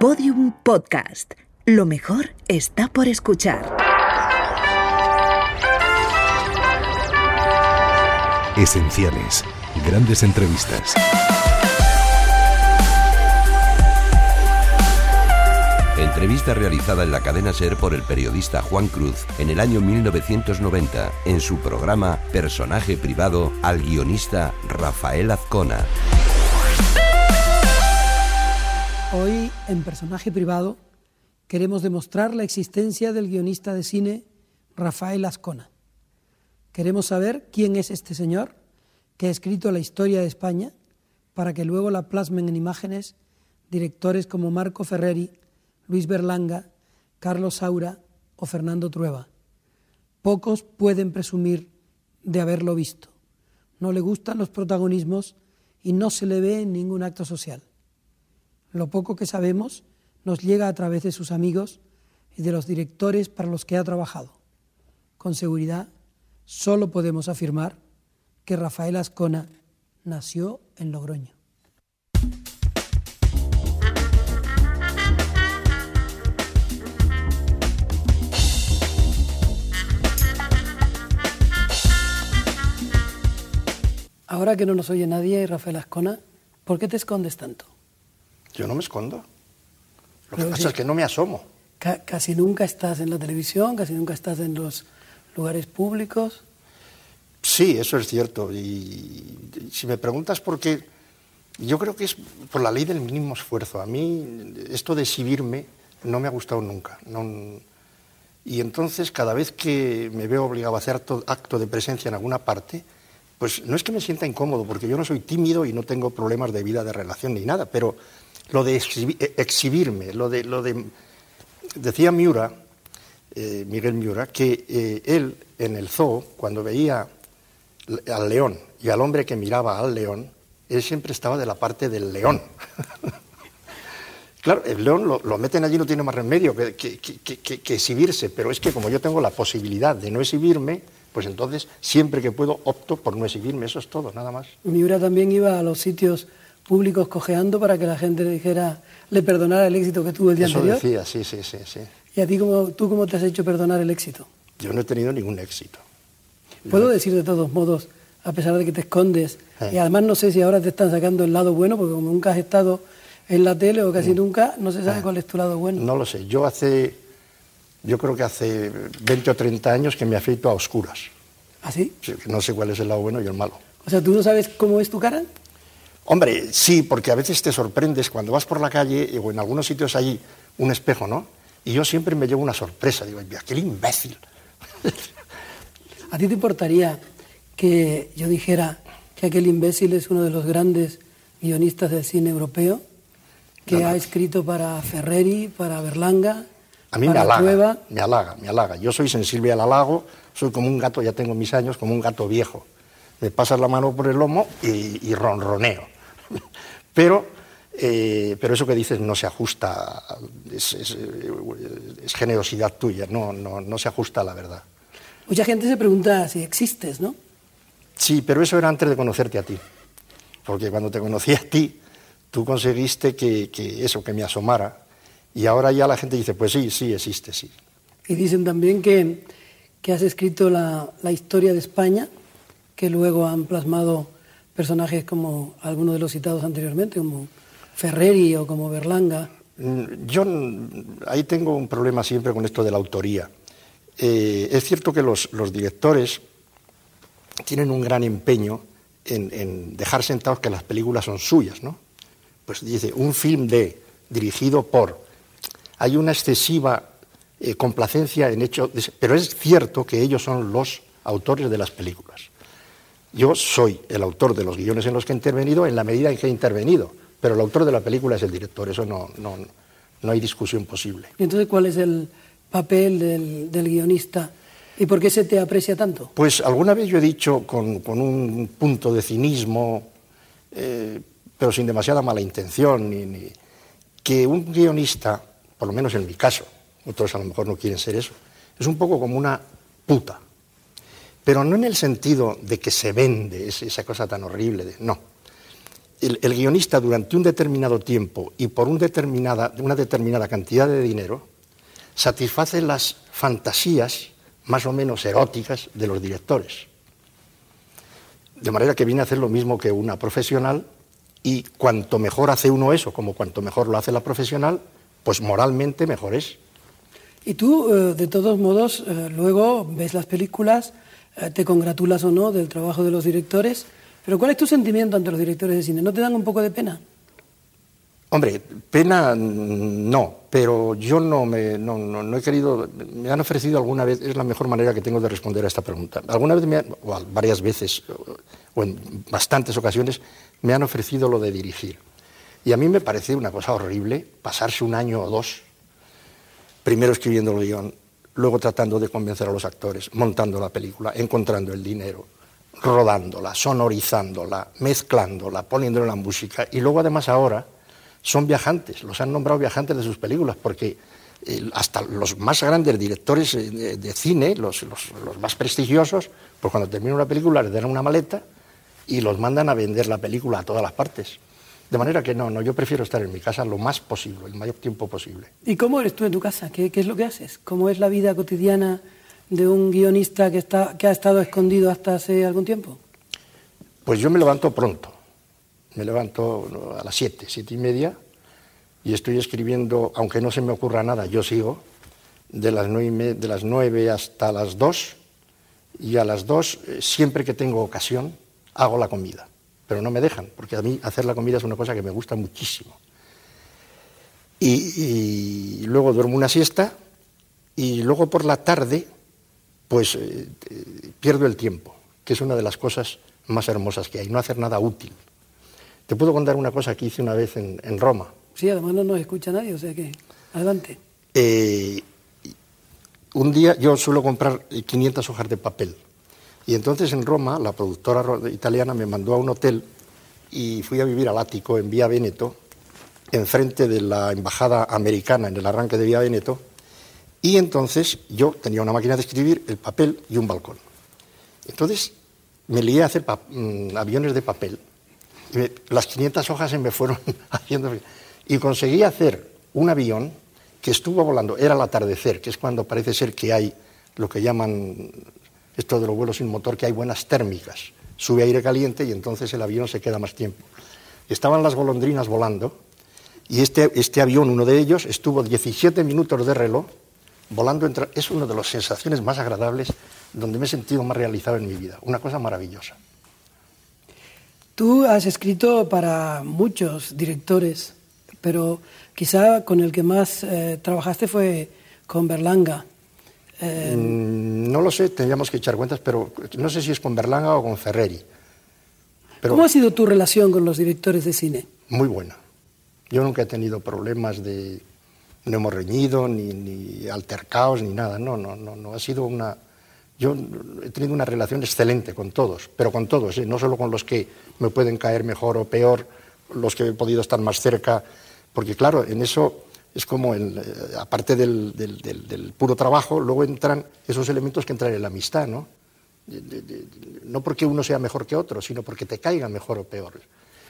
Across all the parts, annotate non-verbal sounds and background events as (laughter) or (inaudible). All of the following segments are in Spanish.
Podium Podcast. Lo mejor está por escuchar. Esenciales. Grandes entrevistas. Entrevista realizada en la cadena Ser por el periodista Juan Cruz en el año 1990 en su programa Personaje Privado al guionista Rafael Azcona. Hoy, en Personaje Privado, queremos demostrar la existencia del guionista de cine Rafael Azcona. Queremos saber quién es este señor que ha escrito la historia de España para que luego la plasmen en imágenes directores como Marco Ferreri, Luis Berlanga, Carlos Saura o Fernando Trueba. Pocos pueden presumir de haberlo visto. No le gustan los protagonismos y no se le ve en ningún acto social. Lo poco que sabemos nos llega a través de sus amigos y de los directores para los que ha trabajado. Con seguridad, solo podemos afirmar que Rafael Ascona nació en Logroño. Ahora que no nos oye nadie, Rafael Ascona, ¿por qué te escondes tanto? Yo no me escondo. Lo que Pero pasa sí. es que no me asomo. Ca- casi nunca estás en la televisión, casi nunca estás en los lugares públicos. Sí, eso es cierto. Y si me preguntas por qué, yo creo que es por la ley del mínimo esfuerzo. A mí esto de exhibirme no me ha gustado nunca. No- y entonces cada vez que me veo obligado a hacer acto de presencia en alguna parte, pues no es que me sienta incómodo, porque yo no soy tímido y no tengo problemas de vida, de relación ni nada, pero lo de eh, exhibirme, lo de, lo de... Decía Miura, eh, Miguel Miura, que eh, él en el zoo, cuando veía al león y al hombre que miraba al león, él siempre estaba de la parte del león. (laughs) claro, el león lo, meten allí, no tiene más remedio que- que- que- que exhibirse, pero es que como yo tengo la posibilidad de no exhibirme, pues entonces siempre que puedo opto por no exhibirme, eso es todo, nada más. Miura también iba a los sitios públicos cojeando para que la gente le dijera, le perdonara el éxito que tuvo el día Eso anterior. decía, sí, sí, sí, sí. ¿Y a ti cómo, tú cómo te has hecho perdonar el éxito? Yo no he tenido ningún éxito. Puedo decir de todos modos, a pesar de que te escondes, Eh. y además no sé si ahora te están sacando el lado bueno, porque como nunca has estado en la tele o casi nunca, no se sabe cuál es tu lado bueno. Mm. No lo sé. Yo hace, yo creo que hace 20 o 30 años que me afeito a oscuras. ¿Así? Sí, que No sé cuál es el lado bueno y el malo. O sea, ¿tú no sabes cómo es tu cara? Hombre, sí, porque a veces te sorprendes cuando vas por la calle o en algunos sitios hay un espejo, ¿no? Y yo siempre me llevo una sorpresa. Digo, aquel imbécil. (laughs) ¿A ti te importaría que yo dijera que aquel imbécil es uno de los grandes guionistas del cine europeo, que No, no. ha escrito para Ferreri, para Berlanga, A mí me para halaga, Trueba? me halaga, me halaga. Yo soy sensible al halago, soy como un gato, ya tengo mis años, como un gato viejo. Me pasas la mano por el lomo y, y ronroneo. (laughs) Pero, eh, pero eso que dices no se ajusta, es, es, eh, es generosidad tuya, no, no, no se ajusta a la verdad. Mucha gente se pregunta si existes, ¿no? Sí, pero eso era antes de conocerte a ti. Porque cuando te conocí a ti, tú conseguiste que, que eso, que me asomara. Y ahora ya la gente dice, pues sí, sí, existe, sí. Y dicen también que, que has escrito la, la historia de España, que luego han plasmado personajes como algunos de los citados anteriormente, como Ferreri o como Berlanga. Mm, Yo ahí tengo un problema siempre con esto de la autoría. Eh, es cierto que los, directores tienen un gran empeño en, en dejar sentados que las películas son suyas, ¿no? Pues dice, un film de, dirigido por. Hay una excesiva eh, complacencia en hecho, de- pero es cierto que ellos son los autores de las películas. Yo soy el autor de los guiones en los que he intervenido en la medida en que he intervenido, pero el autor de la película es el director, eso no, no, no hay discusión posible. Y entonces, ¿cuál es el papel del, del guionista y por qué se te aprecia tanto? Pues alguna vez yo he dicho con, con un punto de cinismo, eh, pero sin demasiada mala intención, ni- ni- que un guionista, por lo menos en mi caso, otros a lo mejor no quieren ser eso, es un poco como una puta. Pero no en el sentido de que se vende, es esa cosa tan horrible, de, no. el, guionista durante un determinado tiempo y por una determinada cantidad de dinero satisface las fantasías más o menos eróticas de los directores. De manera que viene a hacer lo mismo que una profesional y cuanto mejor hace uno eso, como cuanto mejor lo hace la profesional, pues moralmente mejor es. Y tú, eh, de todos modos, eh, luego ves las películas, te congratulas o no del trabajo de los directores, pero ¿cuál es tu sentimiento ante los directores de cine? ¿No te dan un poco de pena? Hombre, pena no, pero yo no, me, no, he querido, me han ofrecido alguna vez, es la mejor manera que tengo de responder a esta pregunta. Alguna vez, me o varias veces, o en bastantes ocasiones, me han ofrecido lo de dirigir. Y a mí me parece una cosa horrible pasarse un año o dos, primero escribiendo el guion, luego tratando de convencer a los actores, montando la película, encontrando el dinero, rodándola, sonorizándola, mezclándola, poniéndole la música, y luego además ahora son viajantes, los han nombrado viajantes de sus películas, porque eh, hasta los más grandes directores eh, de, cine, los, más prestigiosos, pues cuando terminan una película les dan una maleta y los mandan a vender la película a todas las partes. De manera que no, no, yo prefiero estar en mi casa lo más posible, el mayor tiempo posible. ¿Y cómo eres tú en tu casa? ¿Qué, es lo que haces? ¿Cómo es la vida cotidiana de un guionista que, está, que ha estado escondido hasta hace algún tiempo? Pues yo me levanto pronto me levanto a las siete, siete y media, y estoy escribiendo, aunque no se me ocurra nada, yo sigo, de las nueve, de las hasta las dos, y a las dos, eh, siempre que tengo ocasión, hago la comida. Pero no me dejan, porque a mí hacer la comida es una cosa que me gusta muchísimo. Y, luego duermo una siesta, y luego por la tarde, pues eh, eh, pierdo el tiempo, que es una de las cosas más hermosas que hay, no hacer nada útil. Te puedo contar una cosa que hice una vez en, Roma. Sí, además no nos escucha nadie, o sea que adelante. Eh, un día yo suelo comprar 500 hojas de papel y entonces en Roma la productora italiana me mandó a un hotel y fui a vivir al ático en Vía Veneto, enfrente de la embajada americana en el arranque de Vía Veneto, y entonces yo tenía una máquina de escribir, el papel y un balcón. Entonces me lié a hacer mm, aviones de papel. Las 500 hojas se me fueron (laughs) haciendo... Y conseguí hacer un avión que estuvo volando, era el atardecer, que es cuando parece ser que hay lo que llaman esto de los vuelos sin motor, que hay buenas térmicas. Sube aire caliente y entonces el avión se queda más tiempo. Estaban las golondrinas volando y este, este avión, uno de ellos, estuvo 17 minutos de reloj volando. Entre, es una de las sensaciones más agradables donde me he sentido más realizado en mi vida. Una cosa maravillosa. Tú has escrito para muchos directores, pero quizá con el que más eh, trabajaste fue con Berlanga. Eh, mm, no lo sé, tendríamos que echar cuentas, pero no sé si es con Berlanga o con Ferreri. ¿Cómo ha sido tu relación con los directores de cine? Muy buena. Yo nunca he tenido problemas de... No hemos reñido, ni, ni altercados, ni nada. No, no, no, no. Ha sido una, yo he tenido una relación excelente con todos, pero con todos, ¿eh? no solo con los que me pueden caer mejor o peor, los que he podido estar más cerca, porque claro, en eso es como, el, eh, aparte del, puro trabajo, luego entran esos elementos que entran en la amistad, ¿no? no porque uno sea mejor que otro, sino porque te caiga mejor o peor.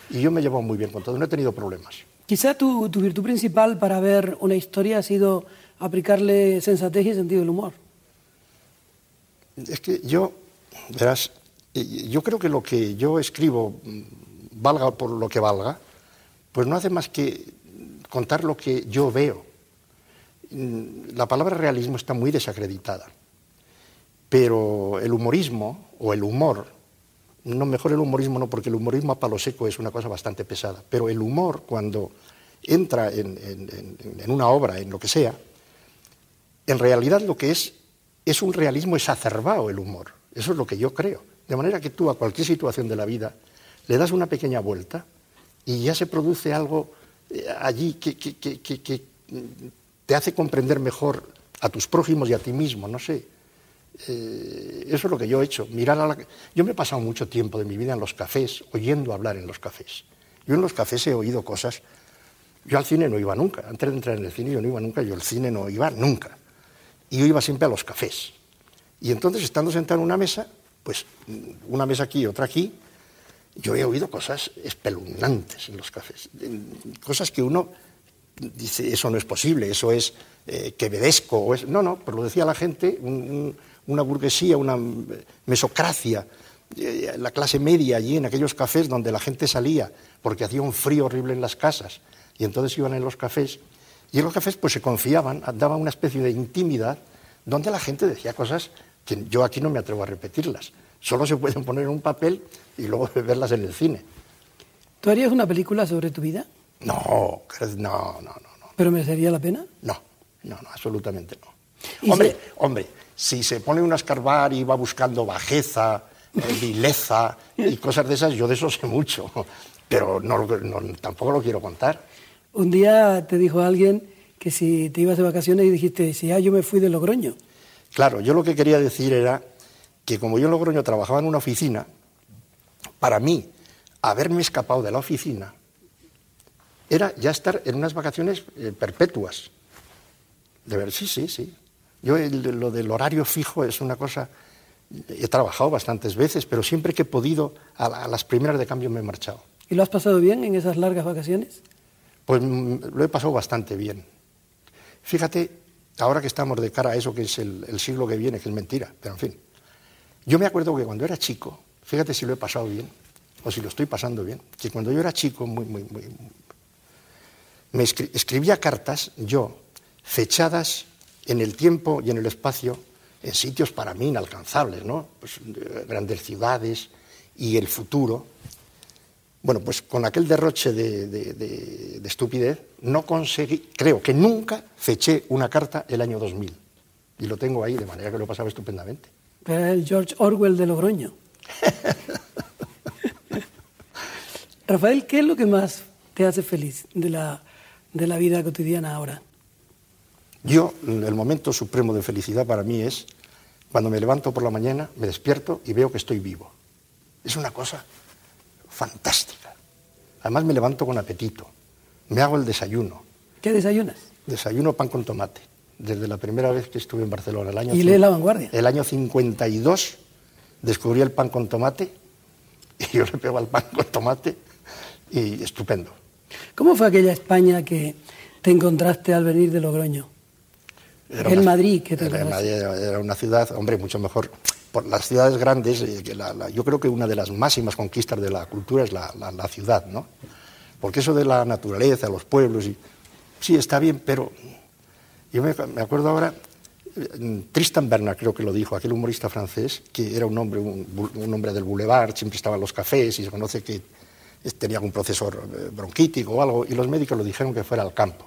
Y yo me llevo muy bien con todo, no he tenido problemas. Quizá tu, tu virtud principal para ver una historia ha sido aplicarle sensatez y sentido del humor. Es que yo, verás, yo creo que lo que yo escribo, mm, valga por lo que valga, pues no hace más que contar lo que yo veo. Mm, la palabra realismo está muy desacreditada, pero el humorismo o el humor, no mejor el humorismo no, porque el humorismo a palo seco es una cosa bastante pesada, pero el humor cuando entra en, una obra, en lo que sea, en realidad lo que es es un realismo exacerbado el humor. Eso es lo que yo creo. De manera que tú a cualquier situación de la vida le das una pequeña vuelta y ya se produce algo allí que, te hace comprender mejor a tus prójimos y a ti mismo, no sé. Eh, eso es lo que yo he hecho. Mirar a la... Yo me he pasado mucho tiempo de mi vida en los cafés, oyendo hablar en los cafés. Yo en los cafés he oído cosas. Yo al cine no iba nunca. Antes de entrar en el cine yo no iba nunca. Yo al cine no iba nunca y yo iba siempre a los cafés. Y entonces, estando sentado en una mesa, pues una mesa aquí, otra aquí, yo he oído cosas espeluznantes en los cafés, cosas que uno dice, eso no es posible, eso es eh, quevedesco, o es... no, no, pero lo decía la gente, una burguesía, una mesocracia, eh, la clase media allí en aquellos cafés donde la gente salía porque hacía un frío horrible en las casas y entonces iban en los cafés y en los cafés pues se confiaban, daban una especie de intimidad donde la gente decía cosas que yo aquí no me atrevo a repetirlas. Solo se pueden poner en un papel y luego (laughs) verlas en el cine. ¿Tú harías una película sobre tu vida? No, no, no, no. ¿Pero merecería la pena? No, no, no, absolutamente no. Hombre, hombre, si se pone uno a escarbar y va buscando bajeza, eh, (laughs) vileza y cosas de esas, yo de eso sé mucho, pero no, tampoco lo quiero contar. Un día te dijo alguien que si te ibas de vacaciones y dijiste, si ya yo me fui de Logroño. Claro, yo lo que quería decir era que como yo en Logroño trabajaba en una oficina, para mí, haberme escapado de la oficina era ya estar en unas vacaciones eh, perpetuas. De ver, sí, sí, sí. Yo lo del horario fijo es una cosa, he trabajado bastantes veces, pero siempre que he podido, a, las primeras de cambio me he marchado. ¿Y lo has pasado bien en esas largas vacaciones? Pues mm, lo he pasado bastante bien. Fíjate, ahora que estamos de cara a eso que es el, el siglo que viene, que es mentira, pero en fin. Yo me acuerdo que cuando era chico, fíjate si lo he pasado bien, o si lo estoy pasando bien, que cuando yo era chico, muy, muy, muy, me escribía cartas yo, fechadas en el tiempo y en el espacio, en sitios para mí inalcanzables, ¿no? Pues, grandes ciudades y el futuro. Bueno, pues con aquel derroche de, estupidez, no conseguí, creo que nunca feché una carta el año 2000. Y lo tengo ahí, de manera que lo pasaba estupendamente. Era el George Orwell de Logroño. (laughs) Rafael, ¿qué es lo que más te hace feliz de la de la vida cotidiana ahora? Yo, el momento supremo de felicidad para mí es cuando me levanto por la mañana, me despierto y veo que estoy vivo. Es una cosa fantástica. Además me levanto con apetito. Me hago el desayuno. ¿Qué desayunas? Desayuno pan con tomate. Desde la primera vez que estuve en Barcelona, el año... ¿Y lee La Vanguardia? El año 52 descubrí el pan con tomate (laughs) y yo le pego al pan con tomate y estupendo. ¿Cómo fue aquella España que te encontraste al venir de Logroño? el Madrid, que te era, era una ciudad, hombre, mucho mejor. Por las ciudades grandes, eh, yo creo que una de las máximas conquistas de la cultura es la, ciudad, ¿no? Porque eso de la naturaleza, los pueblos, y, sí, está bien, pero yo me, acuerdo ahora, eh, Tristan Bernard creo que lo dijo, aquel humorista francés, que era un hombre, un hombre del boulevard, siempre estaba en los cafés y se conoce que tenía algún proceso eh, bronquítico o algo, y los médicos le dijeron que fuera al campo,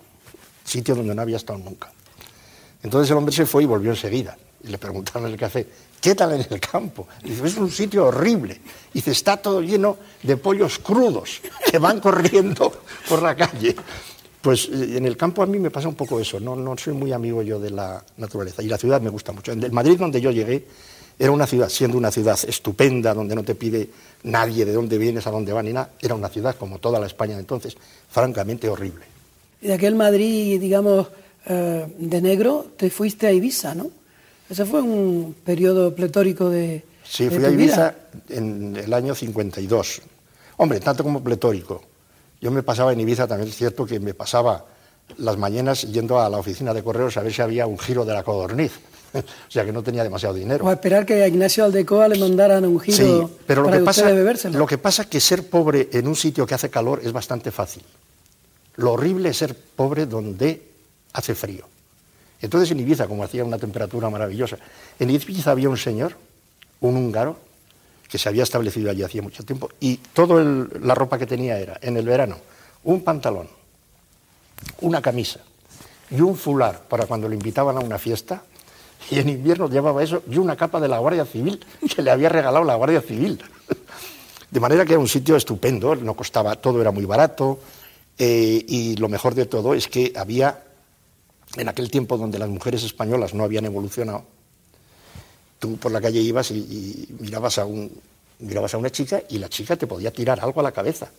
sitio donde no había estado nunca. Entonces el hombre se fue y volvió enseguida. Y le preguntaron en el café, ¿qué tal en el campo? Dice, es un sitio horrible. Y dice, está todo lleno de pollos crudos que van corriendo por la calle. Pues eh, en el campo a mí me pasa un poco eso, no, no soy muy amigo yo de la naturaleza. Y la ciudad me gusta mucho. En el Madrid, donde yo llegué, era una ciudad, siendo una ciudad estupenda, donde no te pide nadie de dónde vienes, a dónde va ni nada, era una ciudad, como toda la España de entonces, francamente horrible. Y de aquel Madrid, digamos, eh, de negro, te fuiste a Ibiza, ¿no? Ese fue un periodo pletórico de. Sí, fui a Ibiza en el año 52. Hombre, tanto como pletórico. Yo me pasaba en Ibiza, también es cierto que me pasaba las mañanas yendo a la oficina de correos a ver si había un giro de la codorniz. (laughs) o sea que no tenía demasiado dinero. O a esperar que a Ignacio Aldecoa le mandaran un giro sí, pero lo que, pasa, Lo que pasa es que ser pobre en un sitio que hace calor es bastante fácil. Lo horrible es ser pobre donde hace frío. Entonces en Ibiza, como hacía una temperatura maravillosa, en Ibiza había un señor, un húngaro, que se había establecido allí hacía mucho tiempo, y toda la ropa que tenía era, en el verano, un pantalón, una camisa y un fular para cuando le invitaban a una fiesta, y en invierno llevaba eso y una capa de la Guardia Civil que le había regalado la Guardia Civil. De manera que era un sitio estupendo, no costaba, todo era muy barato eh, y lo mejor de todo es que había, en aquel tiempo donde las mujeres españolas no habían evolucionado, tú por la calle ibas y, mirabas, a un, mirabas a una chica y la chica te podía tirar algo a la cabeza,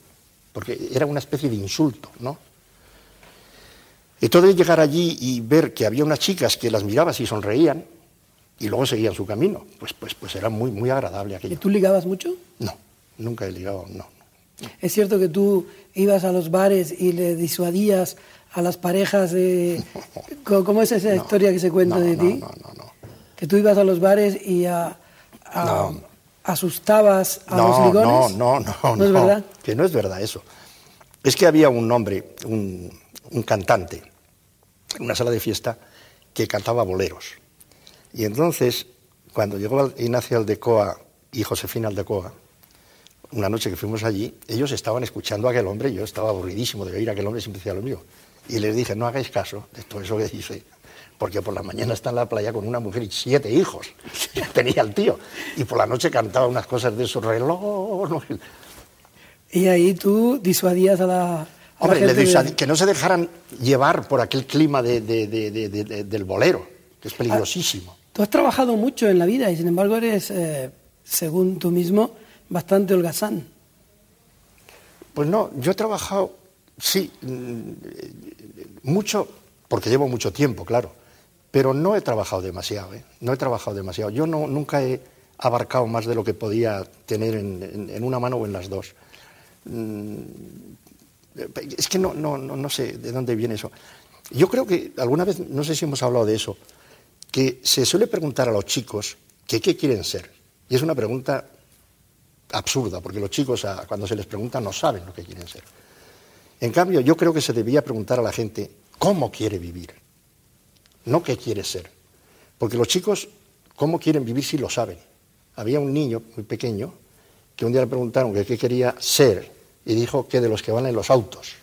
porque era una especie de insulto, ¿no? Entonces llegar allí y ver que había unas chicas que las mirabas y sonreían y luego seguían su camino, pues, pues, pues era muy, muy agradable aquello. ¿Y tú ligabas mucho? No, nunca he ligado, no. ¿Es cierto que tú ibas a los bares y le disuadías a las parejas de... (laughs) ¿Cómo es esa historia que se cuenta de ti? No, no, no. Que tú ibas a los bares y a, asustabas a los ligones. No, no, no. ¿No es verdad? Que no es verdad eso. Es que había un hombre, un, un cantante, en una sala de fiesta, que cantaba boleros. Y entonces, cuando llegó Ignacio Aldecoa y Josefina Aldecoa, una noche que fuimos allí, ellos estaban escuchando a aquel hombre, yo estaba aburridísimo de oír a aquel hombre, siempre decía lo mío. Y les dije, no hagáis caso de todo eso que dice, porque por la mañana está en la playa con una mujer y siete hijos, (laughs) tenía el tío, y por la noche cantaba unas cosas de su reloj. Y ahí tú disuadías a la... Hombre, que no se dejaran llevar por aquel clima del bolero, que es peligrosísimo. tú has trabajado mucho en la vida y sin embargo eres, eh, según tú mismo, bastante holgazán. Pues no, yo he trabajado, sí, mm, mucho, porque llevo mucho tiempo, claro, pero no he trabajado demasiado, ¿eh? no he trabajado demasiado. Yo no, nunca he abarcado más de lo que podía tener en, una mano o en las dos. Mm, es que no, no, no, sé de dónde viene eso. Yo creo que alguna vez, no sé si hemos hablado de eso, que se suele preguntar a los chicos qué quieren ser. Y es una pregunta absurda, porque los chicos cuando se les pregunta no saben lo que quieren ser. En cambio, yo creo que se debía preguntar a la gente cómo quiere vivir, no qué quiere ser. Porque los chicos, cómo quieren vivir si lo saben. Había un niño muy pequeño que un día le preguntaron qué quería ser y dijo que de los que van en los autos.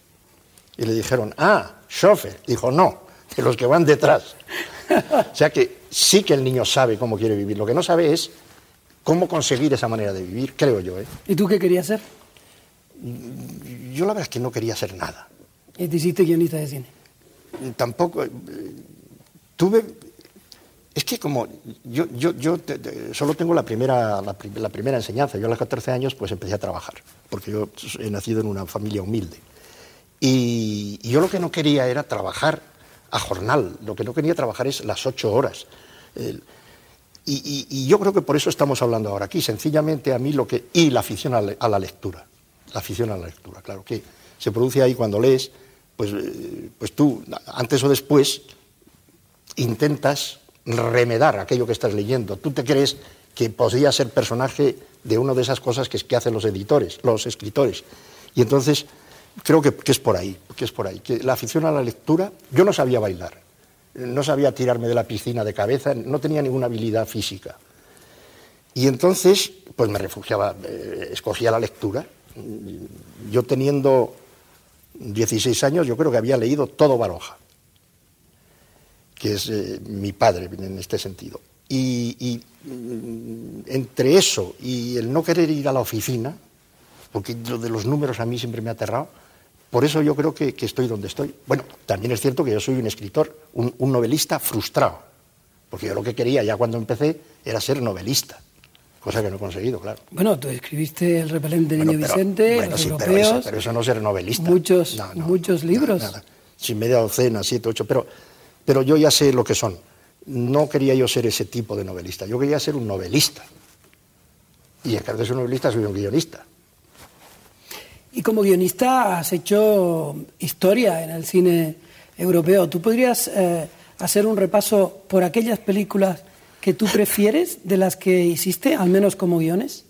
Y le dijeron, ah, chofer. Dijo, no, de los que van detrás. o sea que sí que el niño sabe cómo quiere vivir. Lo que no sabe es cómo conseguir esa manera de vivir, creo yo. ¿eh? ¿Y tú qué querías ser? Yo la verdad es que no quería ser nada. ¿Y te hiciste guionista de cine? Tampoco. Eh, tuve. Es que como yo, yo, yo solo tengo la primera, la, primera enseñanza. Yo a los 14 años pues empecé a trabajar, porque yo he nacido en una familia humilde. Y, y yo lo que no quería era trabajar a jornal, lo que no quería trabajar es las ocho horas. Y, yo creo que por eso estamos hablando ahora aquí, sencillamente a mí lo que... y la afición a, la lectura, la afición a la lectura, claro, que se produce ahí cuando lees, pues, eh, pues tú, antes o después, intentas remedar aquello que estás leyendo. Tú te crees que podría ser personaje de una de esas cosas que, que hacen los editores, los escritores. Y entonces creo que, que, es por ahí, que es por ahí, que la afición a la lectura, yo no sabía bailar, no sabía tirarme de la piscina de cabeza, no tenía ninguna habilidad física. Y entonces, pues me refugiaba, eh, escogía la lectura. Yo teniendo 16 años, yo creo que había leído todo Baroja, que es eh, mi padre en este sentido. y, mm, entre eso y el no querer ir a la oficina, porque lo de los números a mí siempre me ha aterrado, por eso yo creo que, estoy donde estoy. Bueno, también es cierto que yo soy un escritor, un, novelista frustrado, porque yo lo que quería ya cuando empecé era ser novelista, cosa que no he conseguido, claro. Bueno, tú escribiste El repelente de Niño Vicente, bueno, sí, pero, eso, pero, eso, no ser novelista. Muchos, muchos libros. Sin media docena, siete, ocho, pero, pero yo ya sé lo que son. No quería yo ser ese tipo de novelista, yo quería ser un novelista. Y en de ser un novelista soy un guionista. Y como guionista has hecho historia en el cine europeo. ¿Tú podrías eh, hacer un repaso por aquellas películas que tú prefieres de las que hiciste, al menos como guiones?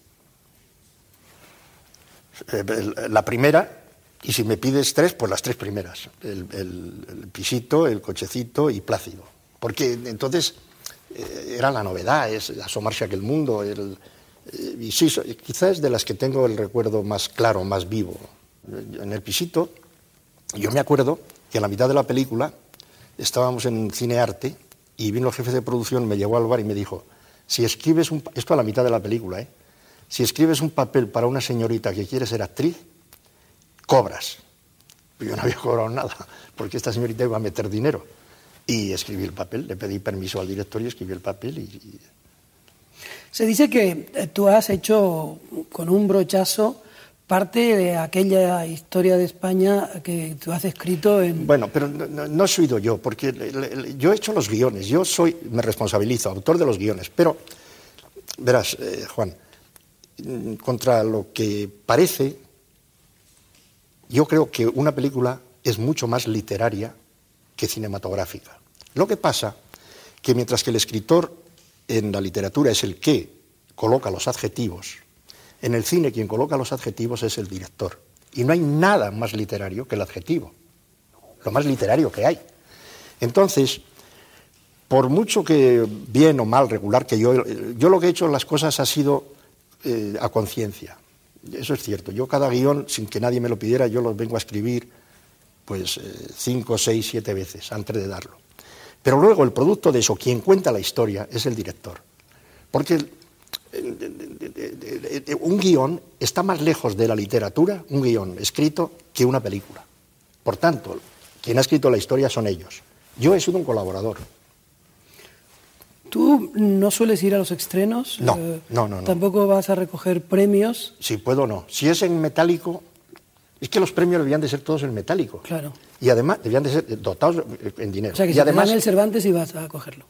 Eh, la primera, y si me pides tres, pues las tres primeras. El, pisito, el cochecito y Plácido. Porque entonces eh, era la novedad, es asomarse a aquel mundo, el, y sí, quizás de las que tengo el recuerdo más claro, más vivo. En el pisito, yo me acuerdo que a la mitad de la película estábamos en cine arte y vino el jefe de producción, me llevó al bar y me dijo, si escribes un, esto a la mitad de la película, ¿eh? si escribes un papel para una señorita que quiere ser actriz, cobras. Yo no había cobrado nada, porque esta señorita iba a meter dinero. Y escribí el papel, le pedí permiso al director y escribí el papel y se dice que eh, tú has hecho con un brochazo parte de aquella historia de España que tú has escrito en... Bueno, pero no, he sido yo, porque yo he hecho los guiones, yo soy, me responsabilizo, autor de los guiones, pero, verás, eh, Juan, contra lo que parece, yo creo que una película es mucho más literaria que cinematográfica. Lo que pasa que mientras que el escritor en la literatura es el que coloca los adjetivos, en el cine quien coloca los adjetivos es el director. Y no hay nada más literario que el adjetivo, lo más literario que hay. Entonces, por mucho que bien o mal, regular que yo, yo lo que he hecho las cosas ha sido eh, a conciencia. Eso es cierto. Yo cada guion, sin que nadie me lo pidiera, yo los vengo a escribir pues eh, cinco, seis, siete veces antes de darlo. Pero luego el producto de eso, quien cuenta la historia, es el director. Porque un guion está más lejos de la literatura, un guion escrito, que una película. Por tanto, quien ha escrito la historia son ellos. Yo he sido un colaborador. ¿Tú no sueles ir a los estrenos? No, eh, no, no, ¿Tampoco vas a recoger premios? Si puedo, no. Si es en metálico, es que los premios debían de ser todos en metálico. Claro. Y además debían de ser dotados en dinero. O sea, que y si además, te dan el Cervantes y vas a cogerlo.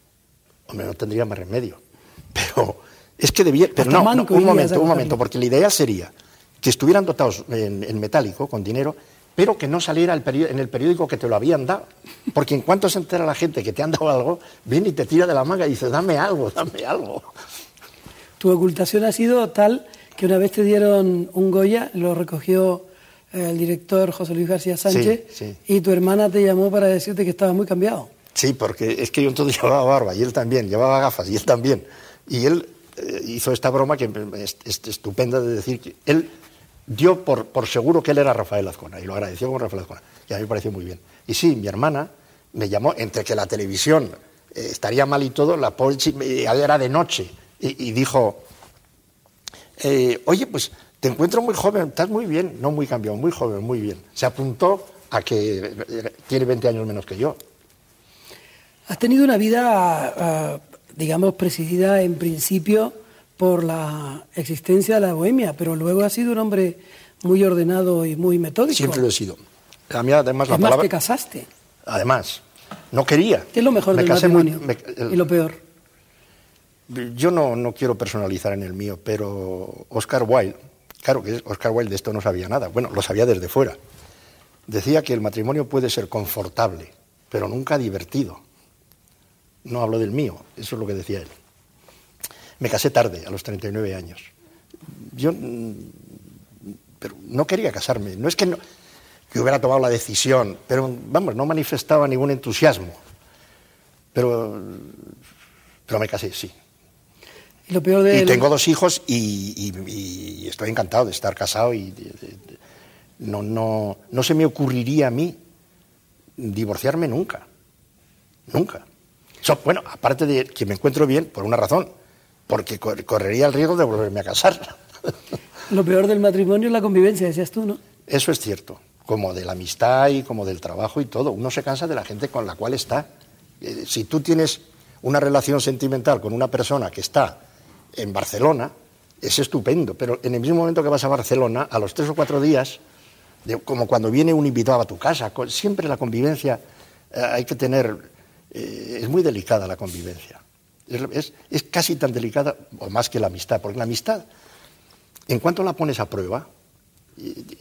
Hombre, no tendría más remedio. (laughs) Pero es que debía... Pero no, un momento, un momento, porque la idea sería que estuvieran dotados en, en metálico, con dinero, pero que no saliera el en el periódico que te lo habían dado. Porque en cuanto se entera la gente que te han dado algo, viene y te tira de la manga y dice, dame algo, dame algo. Tu ocultación ha sido tal que una vez te dieron un Goya, lo recogió eh, el director José Luis García Sánchez, Sí, sí. y tu hermana te llamó para decirte que estabas muy cambiado. Sí, porque es que yo entonces (laughs) llevaba barba y él también, llevaba gafas y él también. Y él hizo esta broma que es, es estupenda de decir que él dio por, por seguro que él era Rafael Azcona y lo agradeció con Rafael Azcona. Y a mí me pareció muy bien. Y sí, mi hermana me llamó, entre que la televisión eh, estaría mal y todo, la pobre eh, era de noche y, dijo, eh, oye, pues te encuentro muy joven, estás muy bien, no muy cambiado, muy joven, muy bien. Se apuntó a que eh, tiene 20 años menos que yo. Has tenido una vida, ah, digamos, presidida en principio por la existencia de la bohemia, pero luego has sido un hombre muy ordenado y muy metódico. Siempre lo he sido. A mí además la es más, te casaste. Además, no quería. ¿Qué es lo mejor Me del muy- matrimonio? me- el- y lo peor. Yo no, no quiero personalizar en el mío, pero Oscar Wilde, claro que Oscar Wilde de esto no sabía nada, bueno, lo sabía desde fuera. Decía que el matrimonio puede ser confortable, pero nunca divertido. No hablo del mío, eso es lo que decía él. Me casé tarde, a los 39 años. Yo mm, pero no quería casarme, no es que, no, que hubiera tomado la decisión, pero vamos, no manifestaba ningún entusiasmo. Pero, pero me casé, sí. Y lo peor de Y tengo dos hijos y, y- y estoy encantado de estar casado y de- de- de- no, no, no se me ocurriría a mí divorciarme nunca. Nunca. Bueno, aparte de que me encuentro bien, por una razón, porque cor- correría el riesgo de volverme a casar. (laughs) Lo peor del matrimonio es la convivencia, decías tú, ¿no? Eso es cierto, como de la amistad y como del trabajo y todo. Uno se cansa de la gente con la cual está. Eh, si tú tienes una relación sentimental con una persona que está en Barcelona, es estupendo, pero en el mismo momento que vas a Barcelona, a los tres o cuatro días, de- como cuando viene un invitado a tu casa, con- siempre la convivencia eh, hay que tener, eh, es muy delicada la convivencia. Es, es- es casi tan delicada o más que la amistad, porque la amistad, en cuanto la pones a prueba,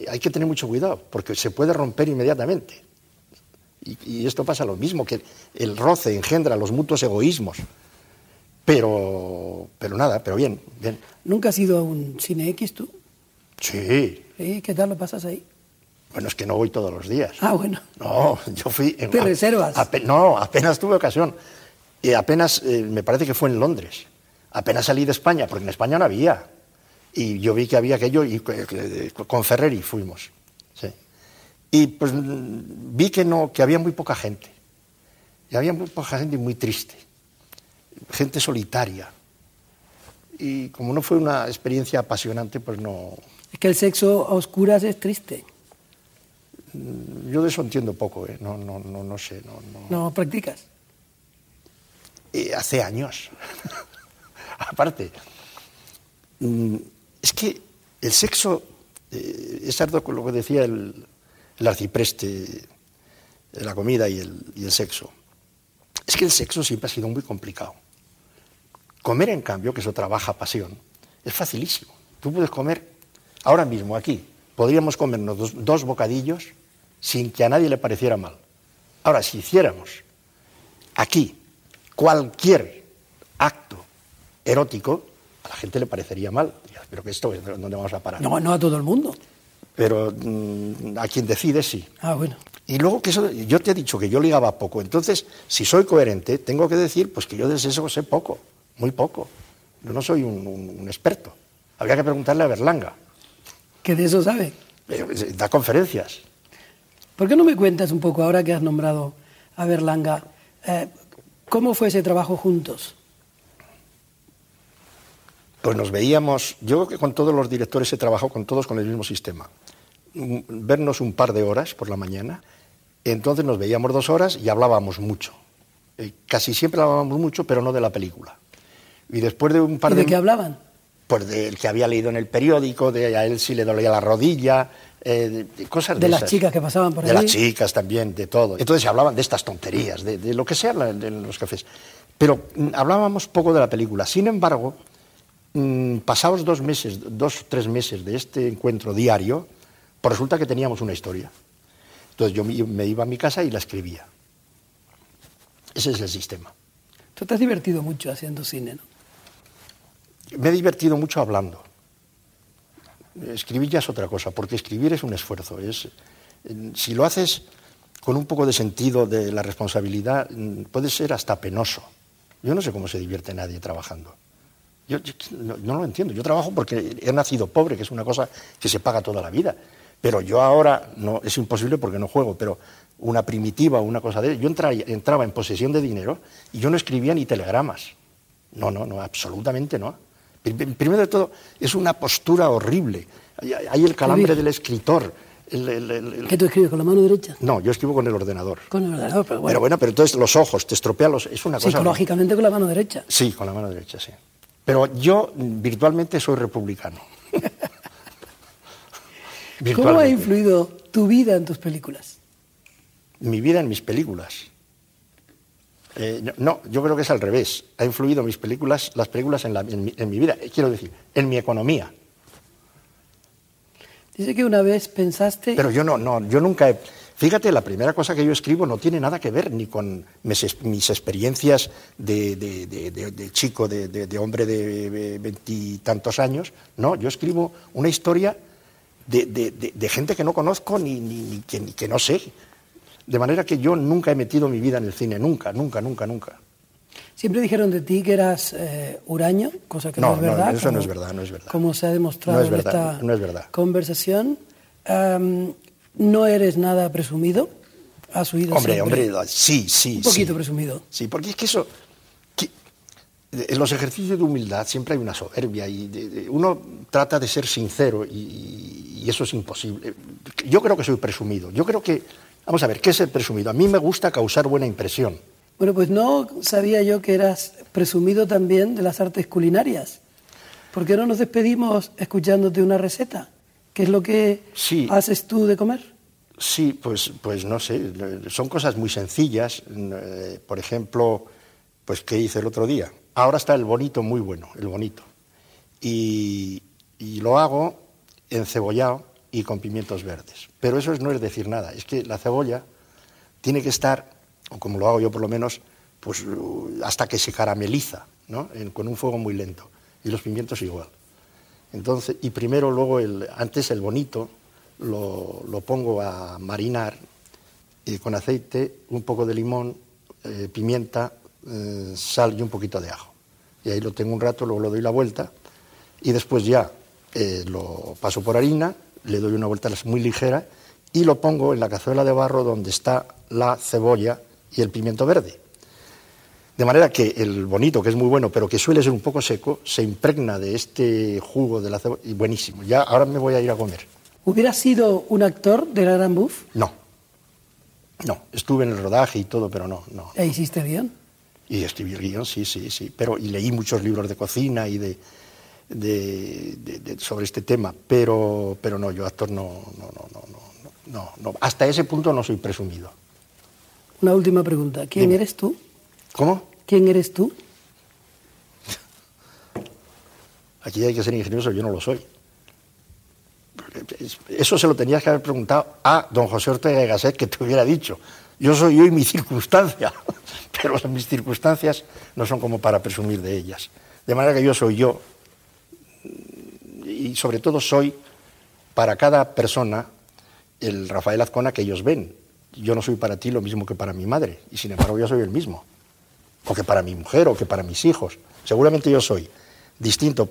hay que tener mucho cuidado, porque se puede romper inmediatamente. Y, y esto pasa lo mismo, que el roce engendra los mutuos egoísmos. Pero, pero nada, pero bien, bien. ¿Nunca has ido a un cine X tú? Sí, ¿Sí? ¿Qué tal lo pasas ahí? Bueno, es que no voy todos los días. Ah, bueno. No, yo fui... en- ¿Te reservas? no, apenas tuve ocasión. Y apenas, eh, me parece que fue en Londres. Apenas salí de España, porque en España no había. Y yo vi que había aquello y eh, eh, con Ferreri fuimos. sí. Y pues mm, vi que, no, que había muy poca gente. Y había muy poca gente y muy triste. Gente solitaria. Y como no fue una experiencia apasionante, pues no... Es que el sexo a oscuras es triste. Yo de eso entiendo poco, ¿eh? no, no, no, no sé. No, no. No practicas. Eh, hace años. (laughs) Aparte, mm, es que el sexo, eh, es algo con lo que decía el, el arcipreste, la comida y el, y el sexo. Es que el sexo siempre ha sido muy complicado. Comer, en cambio, que eso trabaja pasión, es facilísimo. Tú puedes comer, ahora mismo aquí, podríamos comernos dos, dos bocadillos sin que a nadie le pareciera mal. Ahora, si hiciéramos aquí cualquier acto erótico, a la gente le parecería mal. Pero que esto, ¿dónde vamos a parar? No, no a todo el mundo. Pero mm, a quien decide, sí. Ah, bueno. Y luego que eso, yo te he dicho que yo ligaba poco, entonces, si soy coherente, tengo que decir pues que yo de eso sé poco, muy poco. Yo no soy un, un- un experto. Habría que preguntarle a Berlanga. Que de eso sabe. Eh, Da conferencias. ¿Por qué no me cuentas un poco, ahora que has nombrado a Berlanga, eh, cómo fue ese trabajo juntos? Pues nos veíamos, yo creo que con todos los directores he trabajado con todos con el mismo sistema. Vernos un par de horas por la mañana, entonces nos veíamos dos horas y hablábamos mucho. Eh, Casi siempre hablábamos mucho, pero no de la película. Y después de un par ¿Y de... de qué hablaban? Pues del que había leído en el periódico, de a él si le dolía la rodilla, eh, de, de cosas de De las esas. chicas que pasaban por De ahí. las chicas también, de todo. Entonces se hablaban de estas tonterías, de, de lo que sea en los cafés. Pero mm, hablábamos poco de la película. Sin embargo, mm, pasados dos meses, dos, tres meses de este encuentro diario, pues resulta que teníamos una historia. Entonces yo me me iba a mi casa y la escribía. Ese es el sistema. Tú te has divertido mucho haciendo cine, ¿no? Me he divertido mucho hablando. Escribir ya es otra cosa, porque escribir es un esfuerzo. Es, si lo haces con un poco de sentido de la responsabilidad, puede ser hasta penoso. Yo no sé cómo se divierte nadie trabajando. Yo, no, lo entiendo. Yo trabajo porque he nacido pobre, que es una cosa que se paga toda la vida. Pero yo ahora no es imposible porque no juego. Pero una primitiva o una cosa de yo entra- entraba en posesión de dinero y yo no escribía ni telegramas. No, no, no, absolutamente no. Prim- prim- Primero de todo, es una postura horrible. Hay, el calambre del escritor. el- el- el- el- ¿Qué tú escribes con la mano derecha? No, yo escribo con el ordenador. Con el ordenador, pero bueno. Pero bueno, pero entonces los ojos, te estropea los... Es una cosa... psicológicamente con la mano derecha. Sí, con la mano derecha, sí. Pero yo virtualmente soy republicano. (laughs) ¿Cómo ha influido tu vida en tus películas? Mi vida en mis películas. Eh, no, yo creo que es al revés. Ha influido mis películas, las películas en, la- en mi, en mi vida. Eh, Quiero decir, en mi economía. Dice que una vez pensaste... Pero yo no, no, yo nunca he... Fíjate, la primera cosa que yo escribo no tiene nada que ver ni con mis, experiencias de, de- de- de- de chico, de, hombre de veintitantos años. No, yo escribo una historia de, gente que no conozco ni, ni- ni que, ni que no sé. De manera que yo nunca he metido mi vida en el cine, nunca, nunca, nunca, nunca. Siempre dijeron de ti que eras eh, huraño, cosa que no, No, es no, verdad. eso no es verdad, no es verdad. Como se ha demostrado No es en verdad, esta no es verdad. conversación. No eres nada presumido. Has huido Hombre, siempre. hombre, sí, sí. Un poquito sí. presumido. Sí, porque es que eso. que- en los ejercicios de humildad siempre hay una soberbia y de- de- uno trata de ser sincero y, y eso es imposible. Yo creo que soy presumido. Yo creo que. Vamos a ver, ¿qué es ser presumido? A mí me gusta causar buena impresión. Bueno, pues no sabía yo que eras presumido también de las artes culinarias. ¿Por qué no nos despedimos escuchándote una receta? ¿Qué es lo que Sí. haces tú de comer? Sí, pues, pues no sé, son cosas muy sencillas. Eh, Por ejemplo, pues ¿qué hice el otro día? Ahora está el bonito muy bueno, el bonito. Y, y lo hago encebollado y con pimientos verdes. Pero eso es- no es decir nada, es que la cebolla tiene que estar, o como lo hago yo por lo menos, pues uh, hasta que se carameliza, ¿no? En- con un fuego muy lento. Y los pimientos igual. Entonces, y primero, luego, el, antes el bonito lo, lo pongo a marinar y con aceite, un poco de limón, eh, pimienta, eh, sal y un poquito de ajo. Y ahí lo tengo un rato, luego le doy la vuelta y después ya eh, lo paso por harina, le doy una vuelta muy ligera y lo pongo en la cazuela de barro donde está la cebolla y el pimiento verde. De manera que el bonito, que es muy bueno, pero que suele ser un poco seco, se impregna de este jugo de la cebolla y buenísimo. Ya ahora me voy a ir a comer. ¿Hubieras sido un actor de la Gran Buff? No, no, estuve en el rodaje y todo, pero no, no. ¿E hiciste bien? Y escribí el guion, sí, sí, sí. Pero, y leí muchos libros de cocina y de, de- de- de- sobre este tema, pero, pero no, yo actor no, no, no, no, no, no, no. Hasta ese punto no soy presumido. Una última pregunta. ¿Quién Dime. eres tú? ¿Cómo? ¿Quién eres tú? (laughs) Aquí hay que ser ingenioso, yo no lo soy. Eso se lo tenías que haber preguntado a don José Ortega de Gasset que te hubiera dicho. Yo soy yo y mi circunstancia, (laughs) pero mis circunstancias no son como para presumir de ellas. De manera que yo soy yo y sobre todo soy para cada persona el Rafael Azcona que ellos ven. Yo no soy para ti lo mismo que para mi madre y sin embargo yo soy el mismo. O que para mi mujer o que para mis hijos. Seguramente yo soy distinto,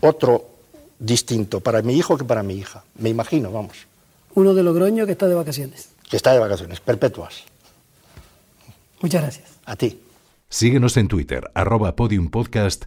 otro distinto para mi hijo que para mi hija. Me imagino, vamos. Uno de Logroño que está de vacaciones. Que está de vacaciones, perpetuas. Muchas gracias. A ti. Síguenos en Twitter, arroba podiumpodcast